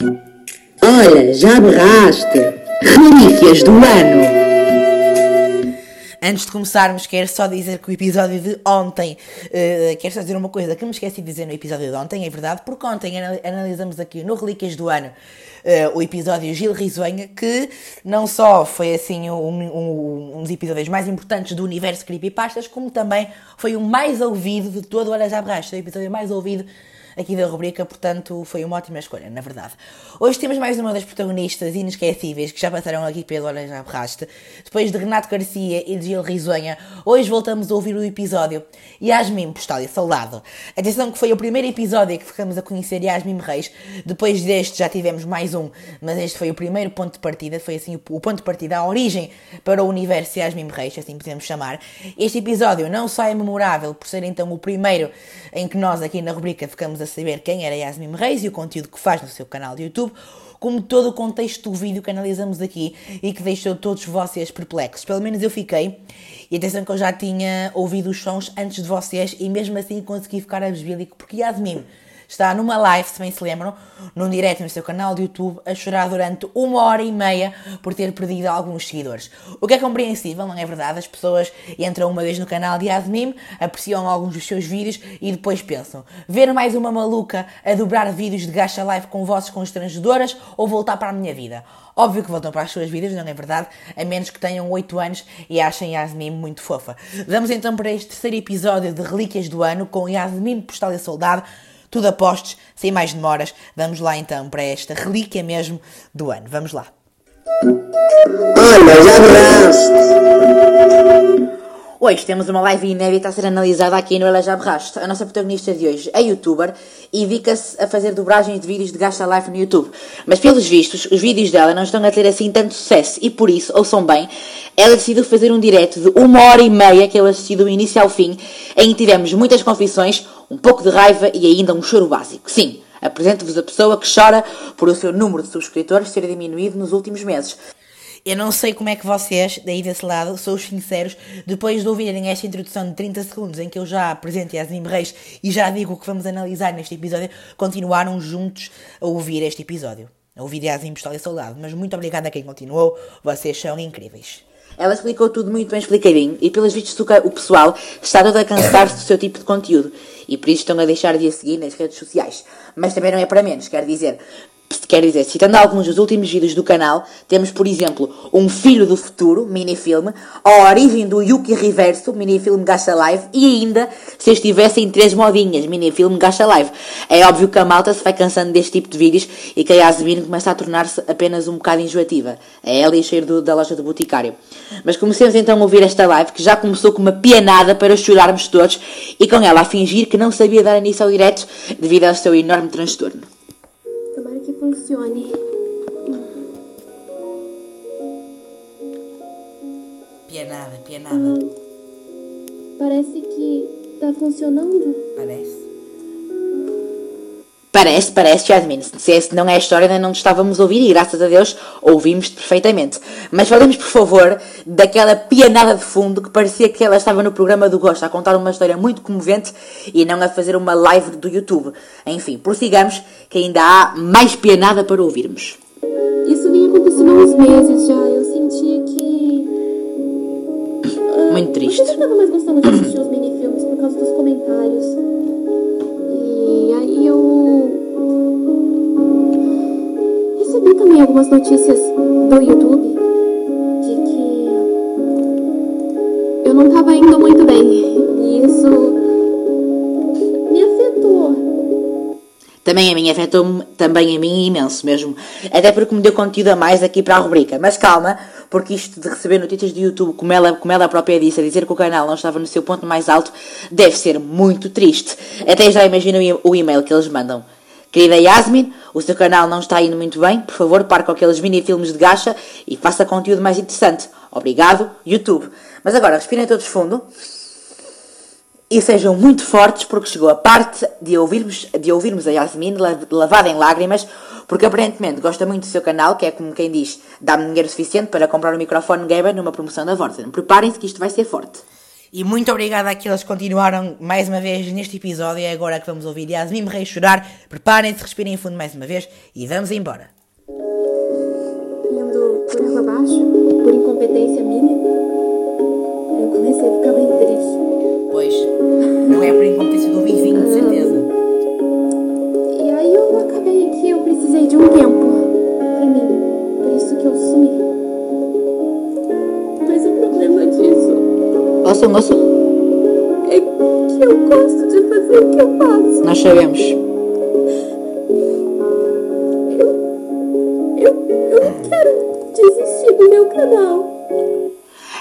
Olha, já berraste. Relíquias do ano. Antes de começarmos, quero só dizer que o episódio de ontem, uh, quero só dizer uma coisa que me esqueci de dizer no episódio de ontem, é verdade, porque ontem analisamos aqui no Relíquias do Ano uh, o episódio Gil Risonha, que não só foi assim um, um, um, dos episódios mais importantes do universo Creepypastas, como também foi o mais ouvido de todo o Olha Já o episódio mais ouvido aqui da rubrica, portanto foi uma ótima escolha, na verdade. Hoje temos mais uma das protagonistas inesquecíveis que já passaram aqui pelo Olha Já Berraste. Depois de Renato Garcia e de Gil Risonha, hoje voltamos a ouvir o episódio Yasmin Postália Soldado. Atenção que foi o primeiro episódio que ficamos a conhecer Yasmin Reis. Depois deste já tivemos mais um, mas este foi o primeiro ponto de partida, foi assim o ponto de partida, a origem para o universo Yasmin Reis, assim podemos chamar. Este episódio não só é memorável por ser então o primeiro em que nós aqui na rubrica ficamos a saber quem era Yasmin Reis e o conteúdo que faz no seu canal de YouTube, como todo o contexto do vídeo que analisamos aqui e que deixou todos vocês perplexos. Pelo menos eu fiquei. E atenção que eu já tinha ouvido os sons antes de vocês e mesmo assim consegui ficar abesbílico porque Yasmin está numa live, se bem se lembram, num direto no seu canal de YouTube, a chorar durante uma hora e meia por ter perdido alguns seguidores. O que é compreensível, não é verdade? As pessoas entram uma vez no canal de Yasmin, apreciam alguns dos seus vídeos e depois pensam: ver mais uma maluca a dobrar vídeos de gacha live com vozes constrangedoras ou voltar para a minha vida? Óbvio que voltam para as suas vidas, não é verdade? A menos que tenham 8 anos e achem Yasmin muito fofa. Vamos então para este terceiro episódio de Relíquias do Ano com Yasmin Postal e Soldado tudo a postos, sem mais demoras. Vamos lá então para esta relíquia mesmo do ano. Vamos lá. Olha, já verás. Hoje temos uma live inédita a ser analisada aqui no Ela Já Berraste. A nossa protagonista de hoje é youtuber e dedica-se a fazer dobragens de vídeos de Gacha Life no YouTube. Mas pelos vistos, os vídeos dela não estão a ter assim tanto sucesso e por isso, ouçam bem, ela decidiu fazer um direto de uma hora e meia que eu assisti do início ao fim, em que tivemos muitas confissões, um pouco de raiva e ainda um choro básico. Sim, apresento-vos a pessoa que chora por o seu número de subscritores ter diminuído nos últimos meses. Eu não sei como é que vocês, daí desse lado, sou os sinceros, depois de ouvirem esta introdução de 30 segundos em que eu já apresento Yasmin Reis e já digo o que vamos analisar neste episódio, continuaram juntos a ouvir este episódio. A ouvir Yasmin Pistola e Soldado. Mas muito obrigada a quem continuou, vocês são incríveis. Ela explicou tudo muito bem explicadinho e, pelos vistos, o pessoal está todo a cansar-se do seu tipo de conteúdo e por isso estão a deixar de a seguir nas redes sociais. Mas também não é para menos, quer dizer, Quer dizer, citando alguns dos últimos vídeos do canal, temos, por exemplo, Um Filho do Futuro, minifilme, A Origem do Yuki Reverso, minifilme Gacha Live, e ainda, se estivessem três modinhas, minifilme Gacha Live. É óbvio que a malta se vai cansando deste tipo de vídeos e que a Yasmin começa a tornar-se apenas um bocado enjoativa. É ela e cheiro do, da loja do boticário. Mas comecemos então a ouvir esta live, que já começou com uma pianada para chorarmos todos, e com ela a fingir que não sabia dar início ao direto devido ao seu enorme transtorno funcione. Pianada, pianada. Ah, parece que tá funcionando. Parece. Parece, parece, Jasmine. Se essa não é a história, ainda não estávamos a ouvir e graças a Deus ouvimos perfeitamente. Mas falemos, por favor, daquela pianada de fundo que parecia que ela estava no programa do Gosto a contar uma história muito comovente e não a fazer uma live do YouTube. Enfim, prossigamos que ainda há mais pianada para ouvirmos. Isso vinha acontecendo há uns meses já. Eu sentia que. Muito triste. Eu não estava mais gostando de assistir os minifilmes por causa dos comentários. Também algumas notícias do YouTube de que eu não estava indo muito bem. E isso me afetou. Também a mim afetou-me, também a mim imenso mesmo. Até porque me deu conteúdo a mais aqui para a rubrica. Mas calma, porque isto de receber notícias do YouTube, como ela, como ela própria disse, a dizer que o canal não estava no seu ponto mais alto, deve ser muito triste. Até já imagino o e-mail que eles mandam. Querida Yasmin, o seu canal não está indo muito bem, por favor pare com aqueles mini-filmes de gacha e faça conteúdo mais interessante. Obrigado, YouTube. Mas agora, respirem todos fundo e sejam muito fortes porque chegou a parte de ouvirmos, de ouvirmos a Yasmin lavada em lágrimas porque aparentemente gosta muito do seu canal, que é como quem diz, dá-me dinheiro suficiente para comprar um microfone gamer numa promoção da Vorten. Preparem-se que isto vai ser forte. E muito obrigada àqueles que continuaram mais uma vez neste episódio. É agora que vamos ouvir Yasmin Rei chorar. Preparem-se, respirem fundo mais uma vez e vamos embora. Indo por água abaixo, por incompetência minha, eu comecei a ficar bem triste. Pois, não é por incompetência do vizinho, de certeza. E aí eu acabei que eu precisei de um tempo pra mim. Por isso que eu sumi. Mas o problema disso Ouçam, ouçam. é que eu gosto de fazer o que eu faço. Nós sabemos. Eu, eu não quero desistir do meu canal.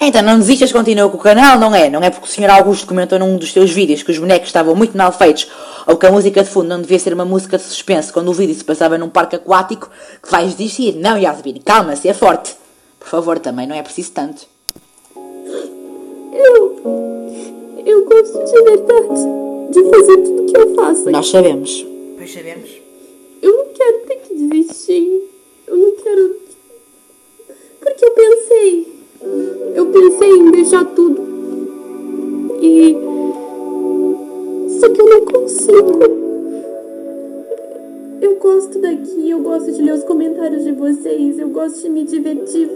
Então, não desistas, continua com o canal, não é? Não é porque o Sr. Augusto comentou num dos teus vídeos que os bonecos estavam muito mal feitos ou que a música de fundo não devia ser uma música de suspense quando o vídeo se passava num parque aquático que vais desistir. Não, Yasmin, calma-se, é forte. Por favor, também não é preciso tanto. Eu. Eu gosto de verdade de fazer tudo que eu faço. Nós sabemos. Pois sabemos. Eu não quero ter que desistir. Eu não quero. Porque eu pensei. Eu pensei em deixar tudo. E. Só que eu não consigo. Eu gosto daqui, eu gosto de ler os comentários de vocês, eu gosto de me divertir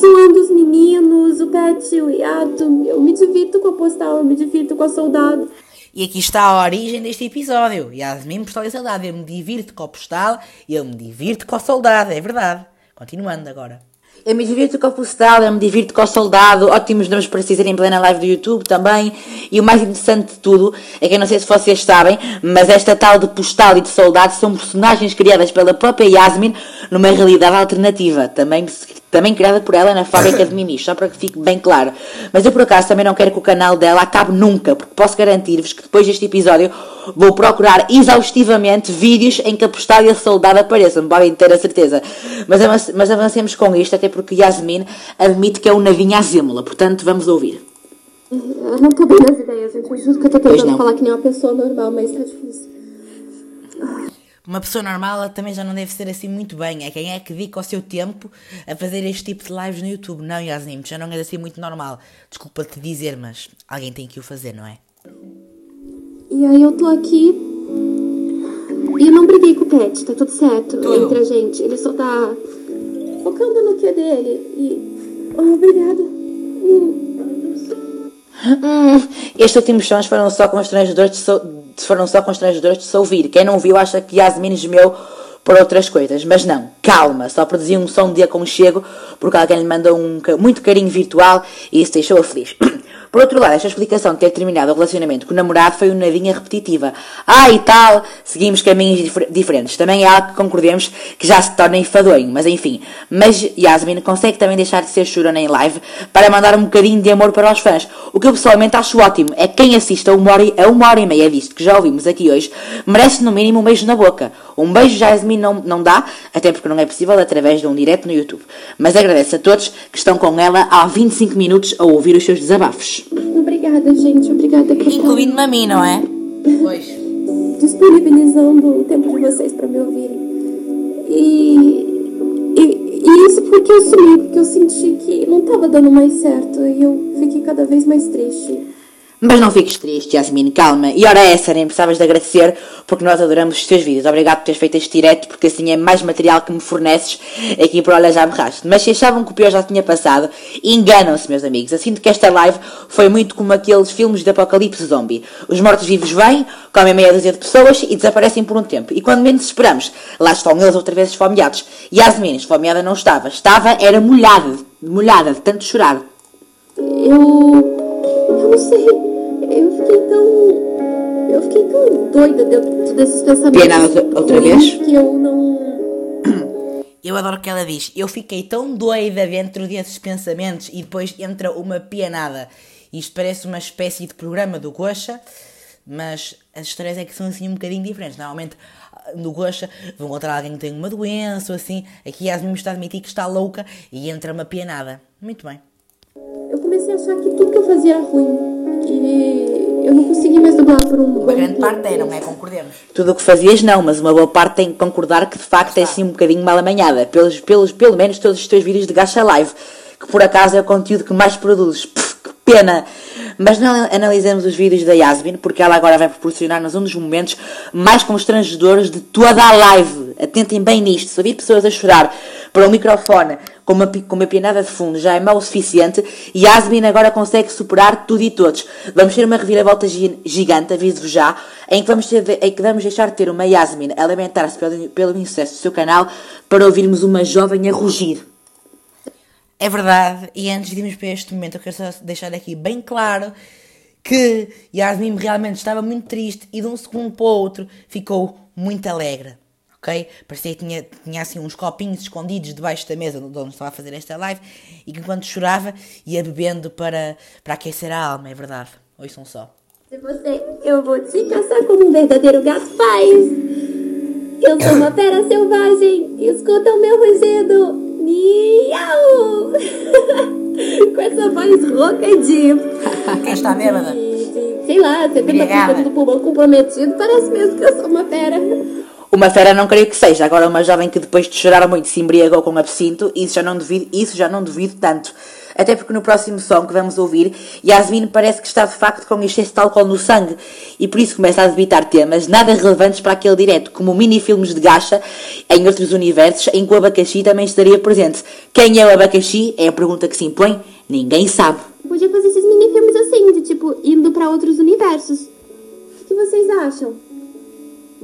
zoando os meninos, o Pet, o Yato. Eu me divirto com a postal, eu me divirto com a soldado. E aqui está a origem deste episódio. Yasmin Postal e Saudade. Eu me divirto com o postal e eu me divirto com o soldado. É verdade. Continuando agora. Eu me divirto com o postal, eu me divirto com o soldado, ótimos nomes para se em plena live do YouTube também. E o mais interessante de tudo é que eu não sei se vocês sabem, mas esta tal de postal e de soldado são personagens criadas pela própria Yasmin numa realidade alternativa, também, também criada por ela na fábrica de Mimis, só para que fique bem claro. Mas eu por acaso também não quero que o canal dela acabe nunca, porque posso garantir-vos que depois deste episódio vou procurar exaustivamente vídeos em que a postal e a soldado apareçam, podem ter a certeza. Mas, mas avancemos com isto, até porque Yasmin admite que é um navinho azímola, portanto vamos ouvir. Eu não tô bem nas ideias. Eu juro que eu Pois tentando não. falar que nem uma pessoa normal, mas tá difícil. Uma pessoa normal ela também já não deve ser assim muito bem. É quem é que dedica o seu tempo a fazer este tipo de lives no YouTube. Não, Yasmin, já não é assim muito normal. Desculpa te dizer, mas alguém tem que o fazer, não é? E aí eu tô aqui. E eu não briguei com o Pet, tá tudo certo Tudo. entre a gente. Ele só tá focando no que é dele. E. Oh, obrigada. Hum, estes últimos sons foram só constrangedores de, so, foram só constrangedores de se ouvir. Quem não viu acha que Yasmin gemeu por outras coisas, mas não, calma, só produziu um som de aconchego porque alguém lhe mandou um muito carinho virtual e isso deixou-a feliz. Por outro lado, esta explicação de ter terminado o relacionamento com o namorado foi um nadinha repetitiva. Ah, e tal, seguimos caminhos difer- diferentes. Também é algo que concordemos que já se torna enfadonho, mas enfim. Mas Yasmin consegue também deixar de ser chorona em live para mandar um bocadinho de amor para os fãs. O que eu pessoalmente acho ótimo é que quem assiste a uma hora, e- a uma hora e meia disto que já ouvimos aqui hoje merece no mínimo um beijo na boca. Um beijo Yasmin não, não dá, até porque não é possível através de um direto no YouTube. Mas agradeço a todos que estão com ela há 25 minutos a ouvir os seus desabafos. Obrigada, gente. Obrigada por estar Incluindo-me a mim, não é? Pois. disponibilizando o tempo de vocês pra me ouvirem. E, e, e isso porque eu sumi, porque eu senti que não tava dando mais certo. E eu fiquei cada vez mais triste. Mas não fiques triste, Yasmin, calma. E ora essa, nem precisavas de agradecer, porque nós adoramos os teus vídeos. Obrigado por teres feito este direto, porque assim é mais material que me forneces aqui por Olha Já Me Raste. Mas se achavam que o pior já tinha passado, enganam-se, meus amigos. Eu sinto que esta live foi muito como aqueles filmes de apocalipse zombie. Os mortos-vivos vêm, comem meia dúzia de pessoas e desaparecem por um tempo. E quando menos esperamos, lá estão eles outra vez esfomeados. Yasmin, esfomeada não estava. Estava, era molhada, molhada, de tanto chorar. Eu. Eu não sei. Eu fiquei tão. Eu fiquei tão doida dentro desses pensamentos. Pena, outra- vez? Que eu não. Eu adoro o que ela diz. Eu fiquei tão doida dentro desses pensamentos e depois entra uma pianada. Isto parece uma espécie de programa do Gocha, mas as histórias é que são assim um bocadinho diferentes. Normalmente no Gocha vão encontrar alguém que tem uma doença ou assim. Aqui Yasmin está a admitir que está louca e entra uma pianada. Muito bem. Eu comecei a achar que tudo que eu fazia era ruim. E eu não consegui mais dublar por um Uma grande tempo. parte é, não é? Concordemos. Tudo o que fazias não, mas uma boa parte tem que concordar que de facto é assim um bocadinho mal amanhada, pelos, pelos, pelo menos todos os teus vídeos de gacha live, que por acaso é o conteúdo que mais produzes. Pff, que pena. Mas não analisamos os vídeos da Yasmin, porque ela agora vai proporcionar-nos um dos momentos mais constrangedores de toda a live. Atentem bem nisto. Se ouvir pessoas a chorar para um microfone com uma, com uma pianada de fundo já é mal o suficiente, Yasmin agora consegue superar tudo e todos. Vamos ter uma reviravolta gigante, aviso-vos já, em que, vamos ter, em que vamos deixar de ter uma Yasmin a lamentar-se pelo, pelo insucesso do seu canal para ouvirmos uma jovem a rugir. É verdade, e antes de irmos para este momento, eu quero só deixar aqui bem claro que Yasmin realmente estava muito triste e de um segundo para o outro ficou muito alegre. Ok? Parecia que tinha, tinha assim uns copinhos escondidos debaixo da mesa onde estava a fazer esta live e que enquanto chorava ia bebendo para, para aquecer a alma, é verdade. Ouçam só. Se você, eu vou te caçar como um verdadeiro gato faz. Eu sou uma fera selvagem, escuta o meu rugido. Miau! Com essa voz rouca de. Quem está bêbada? sei lá, 70% do pulmão comprometido. Parece mesmo que eu sou uma fera. Uma fera não creio que seja, agora uma jovem que depois de chorar muito se embriagou com absinto, isso já não duvido, isso já não duvido tanto. Até porque no próximo som que vamos ouvir, Yasmin parece que está de facto com excesso de álcool no sangue e por isso começa a debitar temas nada relevantes para aquele direto, como mini-filmes de gacha em outros universos em que o abacaxi também estaria presente. Quem é o abacaxi? É a pergunta que se impõe, ninguém sabe. Podia fazer esses mini-filmes assim, de tipo, indo para outros universos. O que vocês acham?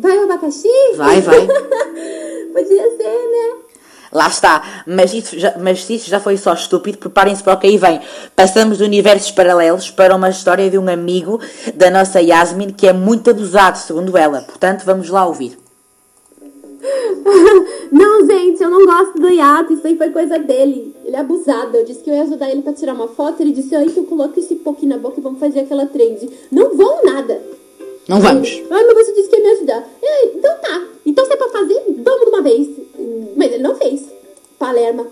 Vai o abacaxi? Vai, vai. Podia ser, né? Lá está. Mas, isso já, mas se isso já foi só estúpido, preparem-se para o que aí vem. Passamos de universos paralelos para uma história de um amigo da nossa Yasmin que é muito abusado, segundo ela. Portanto, vamos lá ouvir. Não, gente, eu não gosto do Yato, isso aí foi coisa dele. Ele é abusado. Eu disse que eu ia ajudar ele pra tirar uma foto. Ele disse: Ai, que eu coloco esse pouquinho na boca e vamos fazer aquela trend. Não vão nada. Não vamos. Ai, mas você disse que ia me ajudar. É, então tá. Então se é pra fazer, vamos de uma vez. Mas ele não fez. Palerma.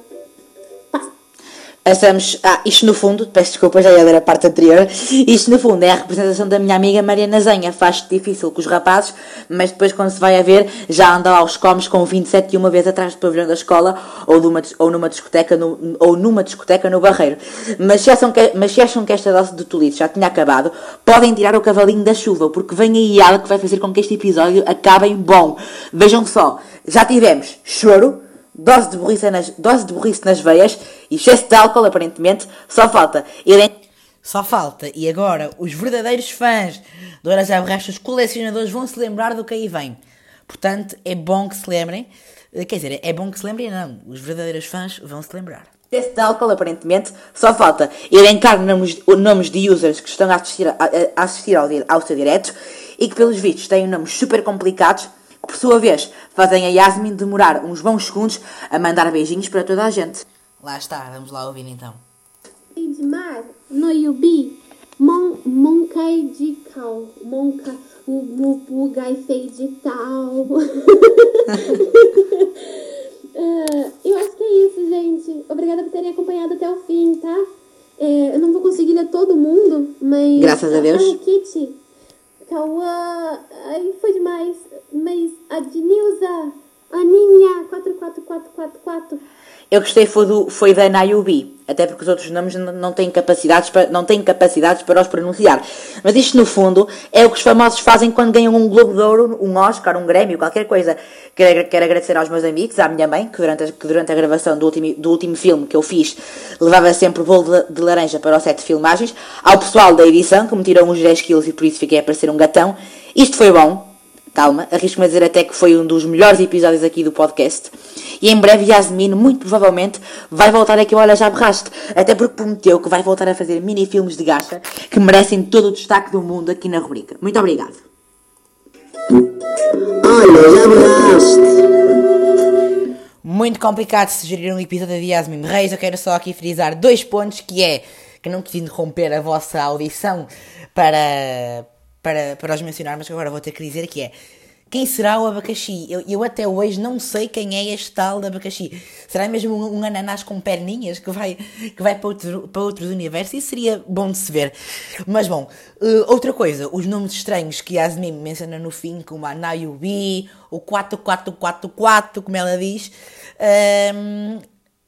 Passamos. Ah, isto no fundo, peço desculpa, já ia ler a parte anterior. Isto no fundo é a representação da minha amiga Mariana Zenha. Faz difícil com os rapazes, mas depois quando se vai a ver, já anda aos comes com 27 e uma vez atrás do pavilhão da escola ou, numa, ou numa discoteca no, ou numa discoteca no Barreiro. Mas se, acham que, mas se acham que esta dose de tolitos já tinha acabado, podem tirar o cavalinho da chuva, porque vem aí ela que vai fazer com que este episódio acabe em bom. Vejam só, já tivemos choro, dose de burrice nas, dose de burrice nas veias e excesso de álcool, aparentemente, só falta irem Só falta. E agora, os verdadeiros fãs do Horas à Borracha, os colecionadores, vão se lembrar do que aí vem. Portanto, é bom que se lembrem. Eh, Quer dizer, é bom que se lembrem, não. Os verdadeiros fãs vão se lembrar. excesso de álcool, aparentemente, só falta elencar nomes, nomes de users que estão a assistir, a, a assistir ao, ao seu direto e que, pelos vistos, têm nomes super complicados por sua vez, fazem a Yasmin demorar uns bons segundos a mandar beijinhos para toda a gente. Lá está, vamos lá ouvir então. Edmar, no Yubi, Mon, Monkai de Cal. Monka, o Mubugai fei de tal. Ah, eu acho que é isso, gente. Obrigada por terem acompanhado até o fim, tá? É, eu não vou conseguir ler todo mundo, mas. Graças a Deus. Hello Kitty, Cauã, ai, foi demais. Mas a Dinilza, Aninha, 44444. Eu gostei foi, do, foi da Nayubi, até porque os outros nomes não, têm capacidades para, não têm capacidades para os pronunciar. Mas isto, no fundo, é o que os famosos fazem quando ganham um Globo de Ouro, um Oscar, um Grêmio, qualquer coisa. Quero, quero agradecer aos meus amigos, à minha mãe, que durante, a, que durante a gravação do último, do último filme que eu fiz, levava sempre o bolo de, de laranja para o set de filmagens. Ao pessoal da edição, que me tirou uns 10 quilos e por isso fiquei a parecer um gatão. Isto foi bom, calma, arrisco-me a dizer até que foi um dos melhores episódios aqui do podcast. E em breve Yasmin, muito provavelmente, vai voltar aqui ao Olha Já Berraste. Até porque prometeu que vai voltar a fazer mini-filmes de gacha que merecem todo o destaque do mundo aqui na rubrica. Muito obrigado. Olha, já berraste. Muito complicado sugerir um episódio de Yasmin Reis. Eu quero só aqui frisar dois pontos, que é que não quis interromper a vossa audição para, para, para os mencionar, mas que agora vou ter que dizer que é quem será o abacaxi? Eu, eu até hoje não sei quem é este tal de abacaxi. Será mesmo um, um ananás com perninhas que vai, que vai para, outro, para outros universos? Isso seria bom de se ver. Mas bom, uh, outra coisa, os nomes estranhos que Yasmin menciona no fim, como a Nayubi, o 4444, como ela diz, um,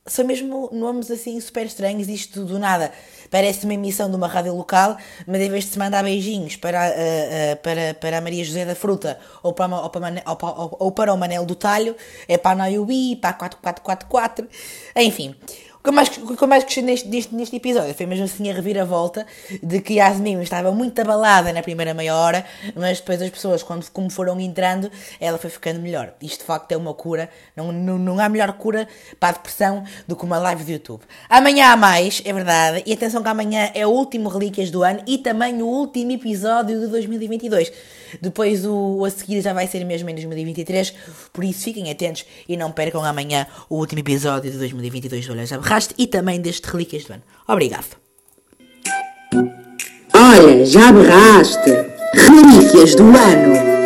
são mesmo nomes assim super estranhos, isto do nada. Parece uma emissão de uma rádio local, mas em vez de se mandar beijinhos para, uh, uh, para, para a Maria José da Fruta ou para, ou para, ou para, ou para o Manel do Talho, é para a Noyubi, para a 4444, enfim. O que eu mais, que gostei neste, neste, neste episódio foi mesmo assim a reviravolta de que Yasmin estava muito abalada na primeira meia hora, mas depois as pessoas, quando, como foram entrando, ela foi ficando melhor. Isto de facto é uma cura, não, não, não há melhor cura para a depressão do que uma live do YouTube. Amanhã há mais, é verdade, e atenção que amanhã é o último Relíquias do ano e também o último episódio de 2022. Depois o a seguir já vai ser mesmo em 2023, por isso fiquem atentos e não percam amanhã o último episódio de 2022 do Olha Já Berraste e também deste Relíquias do Ano. Obrigado. Olha, já berraste. Relíquias do Ano.